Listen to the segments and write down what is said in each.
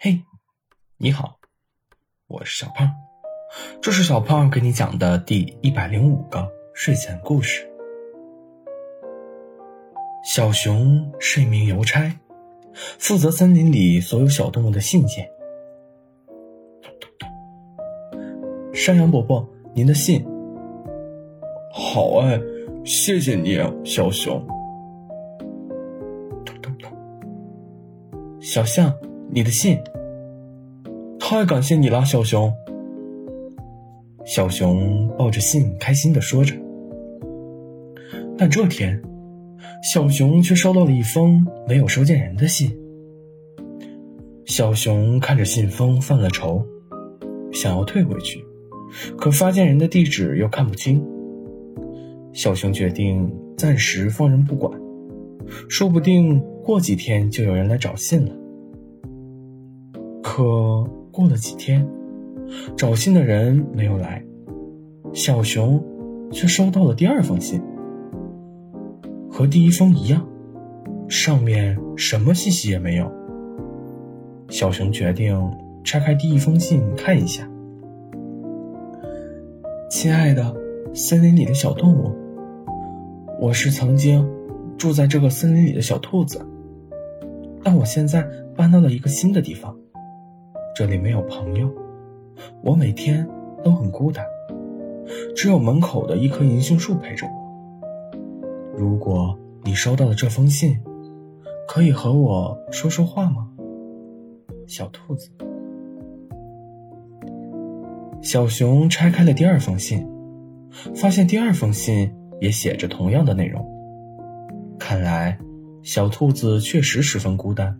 嘿，你好，我是小胖，这是小胖给你讲的第一百零五个睡前故事。小熊是一名邮差，负责森林里所有小动物的信件。山羊伯伯，您的信。好哎，谢谢你，小熊。小象。你的信，太感谢你了，小熊。小熊抱着信，开心的说着。但这天，小熊却收到了一封没有收件人的信。小熊看着信封，犯了愁，想要退回去，可发件人的地址又看不清。小熊决定暂时放任不管，说不定过几天就有人来找信了。可过了几天，找信的人没有来，小熊却收到了第二封信，和第一封一样，上面什么信息也没有。小熊决定拆开第一封信看一下。亲爱的，森林里的小动物，我是曾经住在这个森林里的小兔子，但我现在搬到了一个新的地方。这里没有朋友，我每天都很孤单，只有门口的一棵银杏树陪着我。如果你收到了这封信，可以和我说说话吗，小兔子？小熊拆开了第二封信，发现第二封信也写着同样的内容。看来，小兔子确实十分孤单。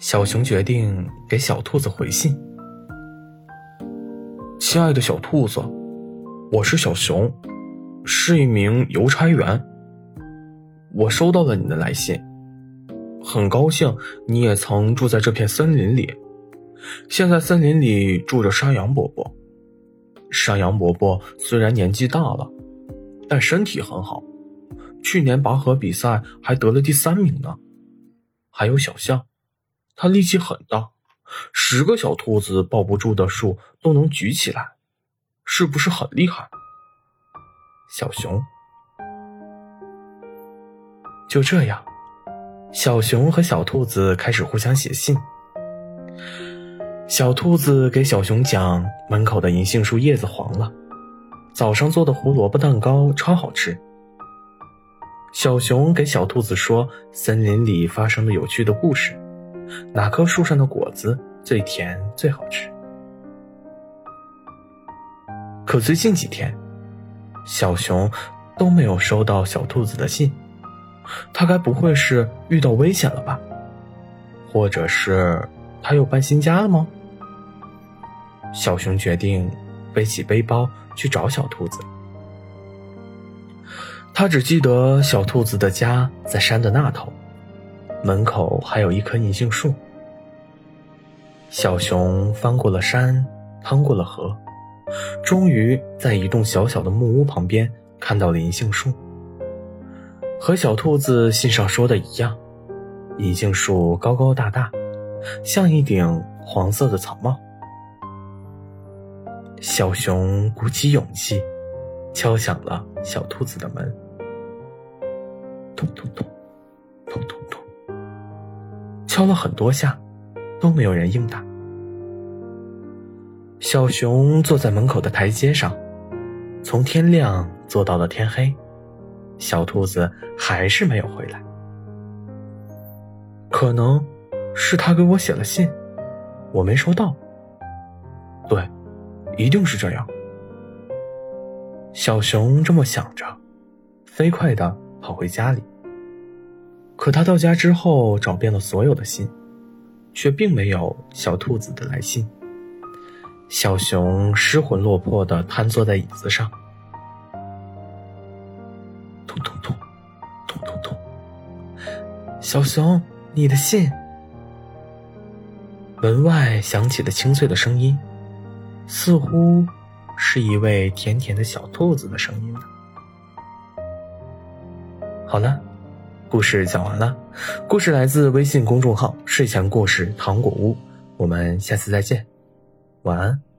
小熊决定给小兔子回信：“亲爱的小兔子，我是小熊，是一名邮差员。我收到了你的来信，很高兴你也曾住在这片森林里。现在森林里住着山羊伯伯。山羊伯伯虽然年纪大了，但身体很好，去年拔河比赛还得了第三名呢。还有小象。”他力气很大，十个小兔子抱不住的树都能举起来，是不是很厉害？小熊就这样，小熊和小兔子开始互相写信。小兔子给小熊讲，门口的银杏树叶子黄了，早上做的胡萝卜蛋糕超好吃。小熊给小兔子说，森林里发生的有趣的故事。哪棵树上的果子最甜最好吃？可最近几天，小熊都没有收到小兔子的信，他该不会是遇到危险了吧？或者是他又搬新家了吗？小熊决定背起背包去找小兔子。他只记得小兔子的家在山的那头。门口还有一棵银杏树。小熊翻过了山，趟过了河，终于在一栋小小的木屋旁边看到了银杏树。和小兔子信上说的一样，银杏树高高大大，像一顶黄色的草帽。小熊鼓起勇气，敲响了小兔子的门。咚咚咚，咚咚咚。敲了很多下，都没有人应答。小熊坐在门口的台阶上，从天亮坐到了天黑，小兔子还是没有回来。可能是他给我写了信，我没收到。对，一定是这样。小熊这么想着，飞快的跑回家里。可他到家之后，找遍了所有的信，却并没有小兔子的来信。小熊失魂落魄的瘫坐在椅子上，咚咚咚，咚咚咚。小熊，你的信。门外响起了清脆的声音，似乎是一位甜甜的小兔子的声音呢。好了。故事讲完了，故事来自微信公众号“睡前故事糖果屋”，我们下次再见，晚安。